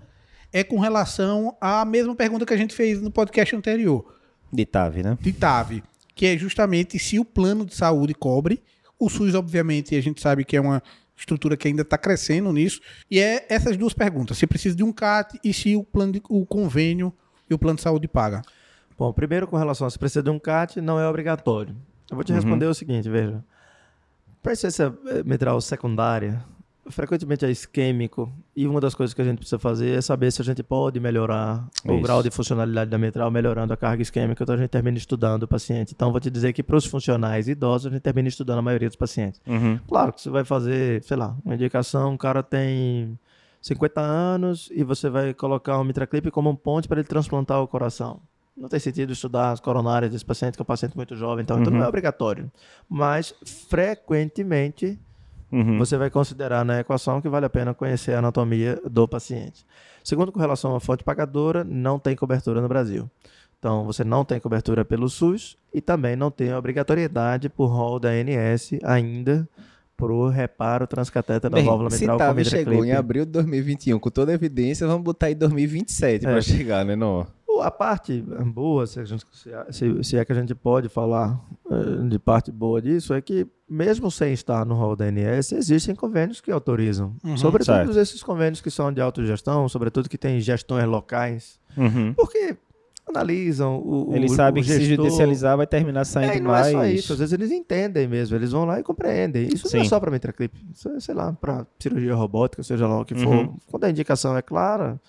é com relação à mesma pergunta que a gente fez no podcast anterior, De TAV, né? de TAV, que é justamente se o plano de saúde cobre. O SUS, obviamente, a gente sabe que é uma estrutura que ainda está crescendo nisso. E é essas duas perguntas: se precisa de um CAT e se o plano de- o convênio e o plano de saúde paga. Bom, primeiro com relação a se precisa de um CAT, não é obrigatório. Eu vou te responder o seguinte, veja. Para insuficiência eh, mitral secundária, frequentemente é isquêmico e uma das coisas que a gente precisa fazer é saber se a gente pode melhorar o Isso. grau de funcionalidade da mitral melhorando a carga isquêmica, então a gente termina estudando o paciente. Então vou te dizer que para os funcionais idosos a gente termina estudando a maioria dos pacientes. Uhum. Claro que você vai fazer, sei lá, uma indicação, o cara tem 50 anos e você vai colocar um mitraclip como um ponte para ele transplantar o coração. Não tem sentido estudar as coronárias desse paciente, que é um paciente muito jovem, então, então não é obrigatório. Mas, frequentemente, Uhum. você vai considerar na equação que vale a pena conhecer a anatomia do paciente. Segundo, com relação à fonte pagadora, não tem cobertura no Brasil. Então, você não tem cobertura pelo SUS e também não tem obrigatoriedade por rol da ANS ainda para o reparo transcatéter da válvula se mitral com TAV chegou em abril de 2021, com toda a evidência, vamos botar aí 2027 É. para chegar, né? Não. A parte boa, se, a gente- se- se é que a gente pode falar eh, de parte boa disso, é que mesmo sem estar no rol da ANS, existem convênios que autorizam. sobretudo certo. esses convênios que são de autogestão, sobretudo que têm gestões locais. Uhum. Porque analisam o, o Eles sabem o que se judicializar vai terminar saindo É, não mais. é só isso, às vezes eles entendem mesmo, eles vão lá e compreendem. Isso não é Sim. só para mitraclip, isso é, sei lá, para cirurgia robótica, seja lá o que for. Uhum. Quando a indicação é clara,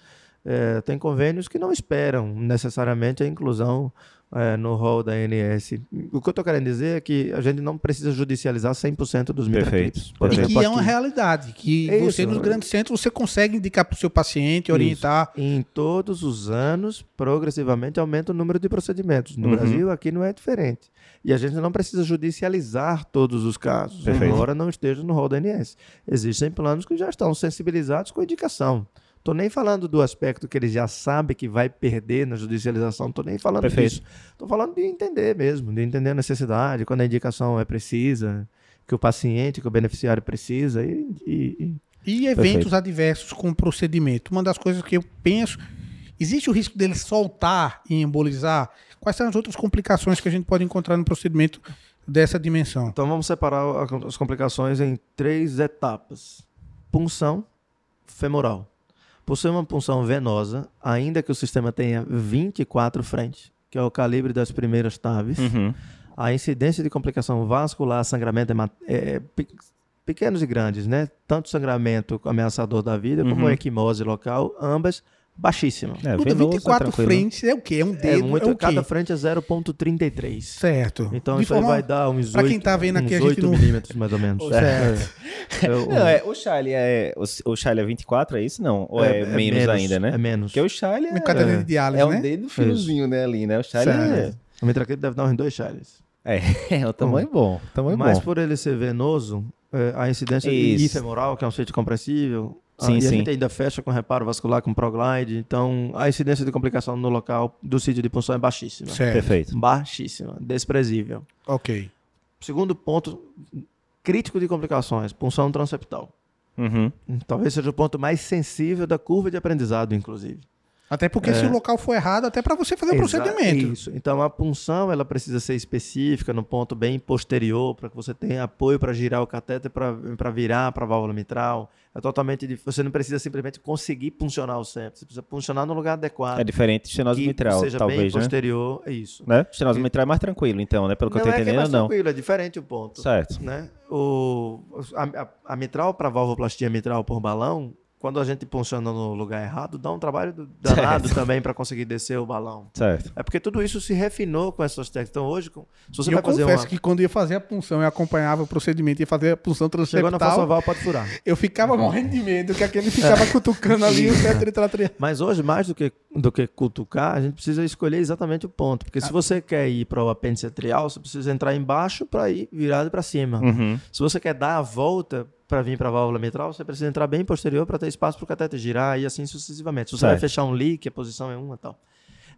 é, tem convênios que não esperam necessariamente a inclusão é, no rol da ANS. O que eu estou querendo dizer é que a gente não precisa judicializar 100% dos E perfeito. exemplo, que é uma aqui. realidade, que É isso, você nos né? grandes centros você consegue indicar para o seu paciente, orientar. Em todos os anos, progressivamente aumenta o número de procedimentos. No Uhum. Brasil, aqui não é diferente. E a gente não precisa judicializar todos os casos, Perfeito. embora não esteja no rol da ANS. Existem planos que já estão sensibilizados com indicação. Estou nem falando do aspecto que ele já sabe que vai perder na judicialização, estou nem falando Perfeito. disso. Estou falando de entender mesmo, de entender a necessidade, quando a indicação é precisa, que o paciente, que o beneficiário precisa, e- e- e E eventos Perfeito. adversos com o procedimento. Uma das coisas que eu penso, existe o risco dele soltar e embolizar? Quais são as outras complicações que a gente pode encontrar no procedimento dessa dimensão? Então vamos separar as complicações em três etapas: punção femoral. Por ser uma punção venosa, ainda que o sistema tenha 24 frentes, que é o calibre das primeiras TAVs, Uhum. a incidência de complicação vascular, sangramento é, pe- pequenos e grandes, né? Tanto sangramento ameaçador da vida como Uhum. equimose local, ambas baixíssimas. É, Duda, venoso, 24 tranquilo, frentes é o quê? É um É dedo? muito, é o quê? cada frente é 0,33. Certo. Então De isso aí forma- vai dar uns 8, pra quem tá vendo aqui, a uns gente 8 não- milímetros mais ou menos. Certo. É, (laughs) é, o- Não, é, o Charlie é. O, o Charlie é 24, é isso? Não? Ou é, menos, ainda, né? É menos. Porque o Charlie é, Uma cadeira de é um né? dedo fiozinho, né, ali, né? O Charlie Certo. é, O mitraclip deve dar uns dois Charles. é, (laughs) é um tamanho bom. Tamanho Mas bom. por ele ser venoso, é, a incidência Isso. de femoral, que é um sítio compressível, Sim, e sim. a gente ainda fecha com reparo vascular com proglide, então a incidência de complicação no local do sítio de punção é baixíssima. Certo. Perfeito. Baixíssima, desprezível. Ok. Segundo ponto crítico de complicações, punção transeptal. Uhum. Talvez seja o ponto mais sensível da curva de aprendizado, inclusive. Até porque se o local for errado, até para você fazer o Exa- procedimento. Isso. Então a punção ela precisa ser específica, no ponto bem posterior, para que você tenha apoio para girar o catéter para virar para a válvula mitral. É totalmente dif- Você não precisa simplesmente conseguir puncionar o septo, você precisa puncionar no lugar adequado. É diferente de estenose mitral, seja bem talvez, né? posterior, é isso. né? Estenose mitral é mais tranquilo, então, né? Pelo que não eu tô é que é entendendo, mais não. tranquilo, é diferente o ponto. Certo. né? O, a, a- a mitral para valvoplastia mitral por balão, quando a gente funciona no lugar errado, dá um trabalho do- danado também para conseguir descer o balão. Certo. É porque tudo isso se refinou com essas técnicas. Então hoje, com- se você E eu vai fazer confesso uma... que quando ia fazer a punção, eu acompanhava o procedimento e ia fazer a punção Chegou na falsa válvula, pode furar. eu ficava morrendo de medo, que aquele ficava (laughs) cutucando ali o tratrial. Mas hoje, mais do que, do que cutucar, a gente precisa escolher exatamente o ponto. Porque Ah. se você quer ir para o apêndice atrial, você precisa entrar embaixo para ir virado para cima. Uhum. Se você quer dar a volta para vir para a válvula mitral, você precisa entrar bem posterior para ter espaço para o cateter girar e assim sucessivamente. Se você vai Certo. fechar um leak, a posição é uma e tal.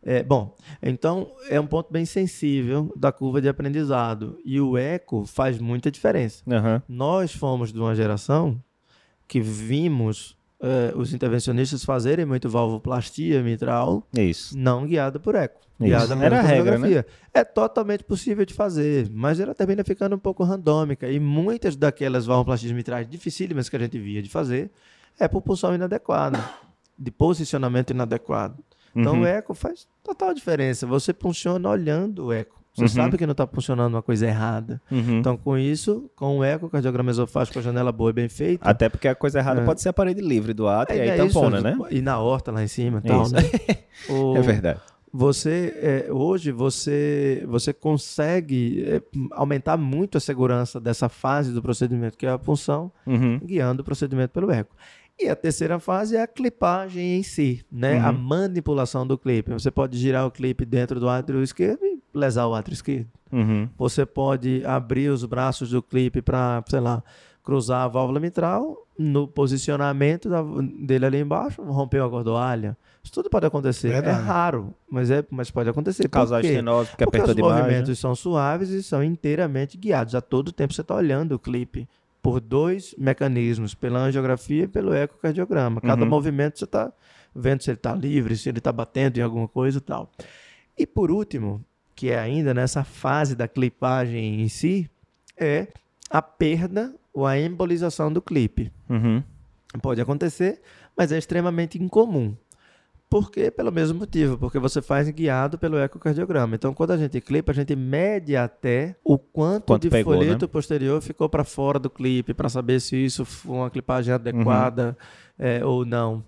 É, bom, então é um ponto bem sensível da curva de aprendizado. E o eco faz muita diferença. Aham. Nós fomos de uma geração que vimos eh, os intervencionistas fazerem muito valvoplastia mitral Isso. não guiada por eco. Isso. Guiada Era a regra, né? É totalmente possível de fazer, mas ela termina ficando um pouco randômica. E muitas daquelas valvoplastias mitrais dificílimas que a gente via de fazer é por pulsão inadequada, de posicionamento inadequado. Então Uhum. o eco faz total diferença. Você funciona olhando o eco. Você Uhum. sabe que não está funcionando uma coisa errada. Uhum. Então, com isso, com o eco, cardiograma esofágico, a janela boa e bem feita. Até porque a coisa errada É. pode ser a parede livre do ato e é, aí é tampona, isso, né? E na horta lá em cima e tal, né? (laughs) O- É verdade. Você, é, hoje, você, você consegue é, aumentar muito a segurança dessa fase do procedimento, que é a punção, Uhum. guiando o procedimento pelo eco. E a terceira fase é a clipagem em si, né? Uhum. A manipulação do clipe. Você pode girar o clipe dentro do átrio esquerdo e lesar o átrio esquerdo. Uhum. Você pode abrir os braços do clipe para, sei lá, cruzar a válvula mitral no posicionamento da- dele ali embaixo, romper a gordoalha. Isso tudo pode acontecer. Verdade. É raro, mas, é, mas pode acontecer. Por Causar quê? estenose, porque Porque apertou os demais. né? movimentos são suaves e são inteiramente guiados. A todo tempo você está olhando o clipe por dois mecanismos, pela angiografia e pelo ecocardiograma. Cada Uhum. movimento você está vendo se ele está livre, se ele está batendo em alguma coisa e tal. E por último, que é ainda nessa fase da clipagem em si, é a perda ou a embolização do clipe. Uhum. Pode acontecer, mas é extremamente incomum. Por quê? Pelo mesmo motivo, porque você faz guiado pelo ecocardiograma. Então, quando a gente clipa, a gente mede até o quanto, Quanto de pegou, folheto né? posterior ficou para fora do clipe, para saber se isso foi uma clipagem adequada é, ou não.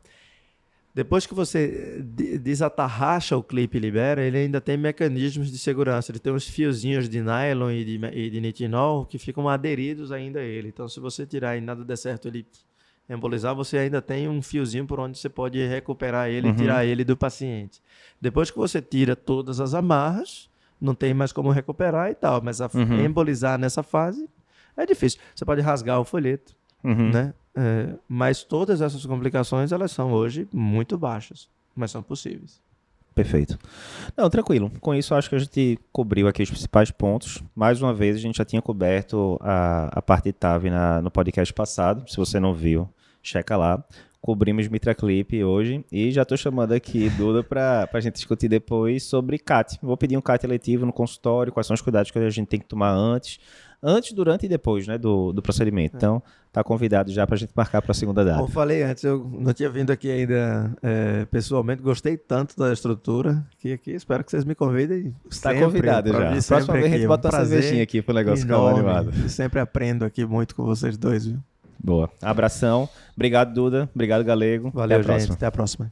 Depois que você de- desatarracha o clipe e libera, ele ainda tem mecanismos de segurança. Ele tem uns fiozinhos de nylon e de, e de nitinol que ficam aderidos ainda a ele. Então, se você tirar e nada der certo, ele embolizar, você ainda tem um fiozinho por onde você pode recuperar ele Uhum. e tirar ele do paciente. Depois que você tira todas as amarras, não tem mais como recuperar e tal. Mas a, Uhum. embolizar nessa fase é difícil. Você pode rasgar o folheto Uhum. né? É, mas todas essas complicações elas são hoje muito baixas, mas são possíveis. Perfeito. Não, tranquilo. Com isso, acho que a gente cobriu aqui os principais pontos. Mais uma vez, a gente já tinha coberto a, a parte de TAV na, no podcast passado. Se você não viu, checa lá. Cobrimos Mitra Clip hoje e já estou chamando aqui Duda para a gente discutir depois sobre CAT. Vou pedir um CAT eletivo no consultório, quais são os cuidados que a gente tem que tomar antes, antes, durante e depois né, do, do procedimento. Então, tá convidado já para a gente marcar para a segunda data. Como falei antes, eu não tinha vindo aqui ainda é, pessoalmente, gostei tanto da estrutura que aqui espero que vocês me convidem. Está convidado já. Próxima vez a aqui. gente É um bota uma prazer cervejinha aqui pro negócio ficar animado. Sempre aprendo aqui muito com vocês dois, viu? Boa. Abração. Obrigado, Duda. Obrigado, Galego. Valeu, Até a gente. Até a próxima.